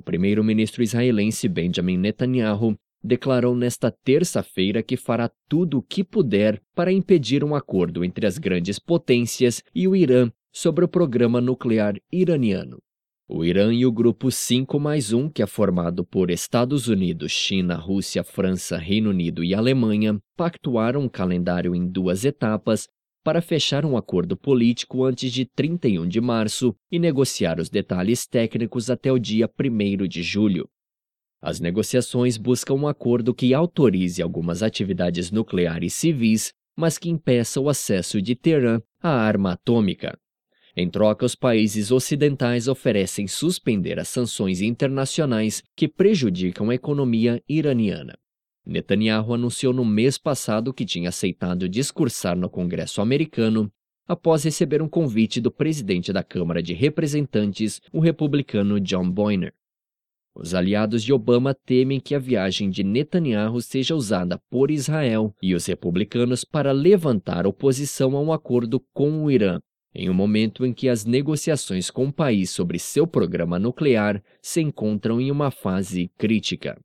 primeiro-ministro israelense Benjamin Netanyahu declarou nesta terça-feira que fará tudo o que puder para impedir um acordo entre as grandes potências e o Irã sobre o programa nuclear iraniano. O Irã e o grupo 5 mais 1, que é formado por Estados Unidos, China, Rússia, França, Reino Unido e Alemanha, pactuaram um calendário em duas etapas para fechar um acordo político antes de 31 de março e negociar os detalhes técnicos até o dia 1 de julho. As negociações buscam um acordo que autorize algumas atividades nucleares civis, mas que impeça o acesso de Teherã à arma atômica. Em troca, os países ocidentais oferecem suspender as sanções internacionais que prejudicam a economia iraniana. Netanyahu anunciou no mês passado que tinha aceitado discursar no Congresso americano após receber um convite do presidente da Câmara de Representantes, o republicano John Boehner. Os aliados de Obama temem que a viagem de Netanyahu seja usada por Israel e os republicanos para levantar oposição a um acordo com o Irã, em um momento em que as negociações com o país sobre seu programa nuclear se encontram em uma fase crítica.